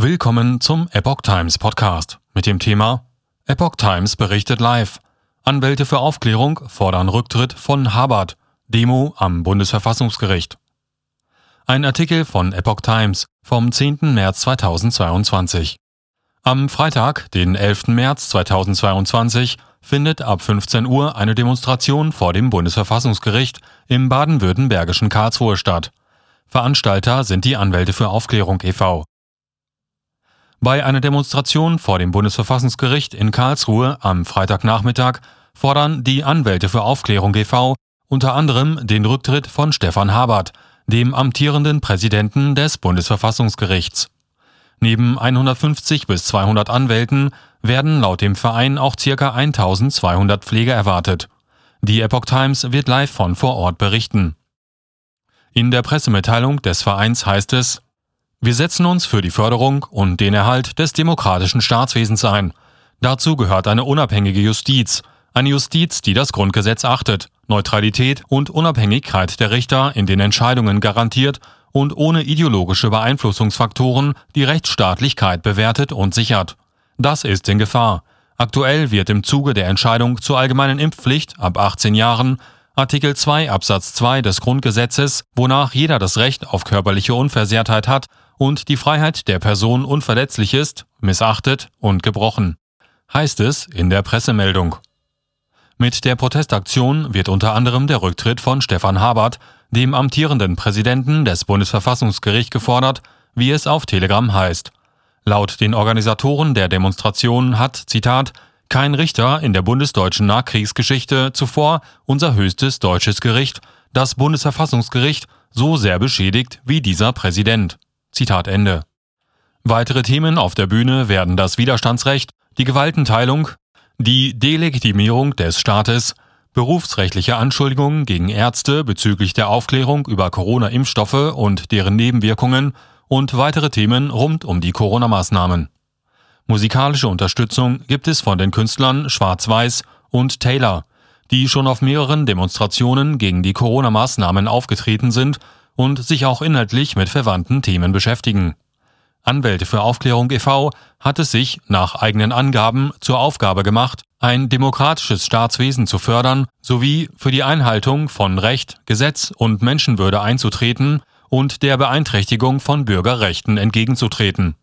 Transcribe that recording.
Willkommen zum Epoch Times Podcast mit dem Thema Epoch Times berichtet live. Anwälte für Aufklärung fordern Rücktritt von Habert. Demo am Bundesverfassungsgericht. Ein Artikel von Epoch Times vom 10. März 2022. Am Freitag, den 11. März 2022, findet ab 15 Uhr eine Demonstration vor dem Bundesverfassungsgericht im baden-württembergischen Karlsruhe statt. Veranstalter sind die Anwälte für Aufklärung e.V. Bei einer Demonstration vor dem Bundesverfassungsgericht in Karlsruhe am Freitagnachmittag fordern die Anwälte für Aufklärung e.V. unter anderem den Rücktritt von Stefan Habert, dem amtierenden Präsidenten des Bundesverfassungsgerichts. Neben 150 bis 200 Anwälten werden laut dem Verein auch ca. 1200 Pfleger erwartet. Die Epoch Times wird live von vor Ort berichten. In der Pressemitteilung des Vereins heißt es, wir setzen uns für die Förderung und den Erhalt des demokratischen Staatswesens ein. Dazu gehört eine unabhängige Justiz, eine Justiz, die das Grundgesetz achtet, Neutralität und Unabhängigkeit der Richter in den Entscheidungen garantiert und ohne ideologische Beeinflussungsfaktoren die Rechtsstaatlichkeit bewertet und sichert. Das ist in Gefahr. Aktuell wird im Zuge der Entscheidung zur allgemeinen Impfpflicht ab 18 Jahren Artikel 2 Absatz 2 des Grundgesetzes, wonach jeder das Recht auf körperliche Unversehrtheit hat und die Freiheit der Person unverletzlich ist, missachtet und gebrochen, heißt es in der Pressemeldung. Mit der Protestaktion wird unter anderem der Rücktritt von Stefan Habert, dem amtierenden Präsidenten des Bundesverfassungsgerichts, gefordert, wie es auf Telegram heißt. Laut den Organisatoren der Demonstration hat, Zitat, kein Richter in der bundesdeutschen Nachkriegsgeschichte zuvor unser höchstes deutsches Gericht, das Bundesverfassungsgericht, so sehr beschädigt wie dieser Präsident. Zitat Ende. Weitere Themen auf der Bühne werden das Widerstandsrecht, die Gewaltenteilung, die Delegitimierung des Staates, berufsrechtliche Anschuldigungen gegen Ärzte bezüglich der Aufklärung über Corona-Impfstoffe und deren Nebenwirkungen und weitere Themen rund um die Corona-Maßnahmen. Musikalische Unterstützung gibt es von den Künstlern Schwarz-Weiß und Taylor, die schon auf mehreren Demonstrationen gegen die Corona-Maßnahmen aufgetreten sind und sich auch inhaltlich mit verwandten Themen beschäftigen. Anwälte für Aufklärung e.V. hat es sich nach eigenen Angaben zur Aufgabe gemacht, ein demokratisches Staatswesen zu fördern sowie für die Einhaltung von Recht, Gesetz und Menschenwürde einzutreten und der Beeinträchtigung von Bürgerrechten entgegenzutreten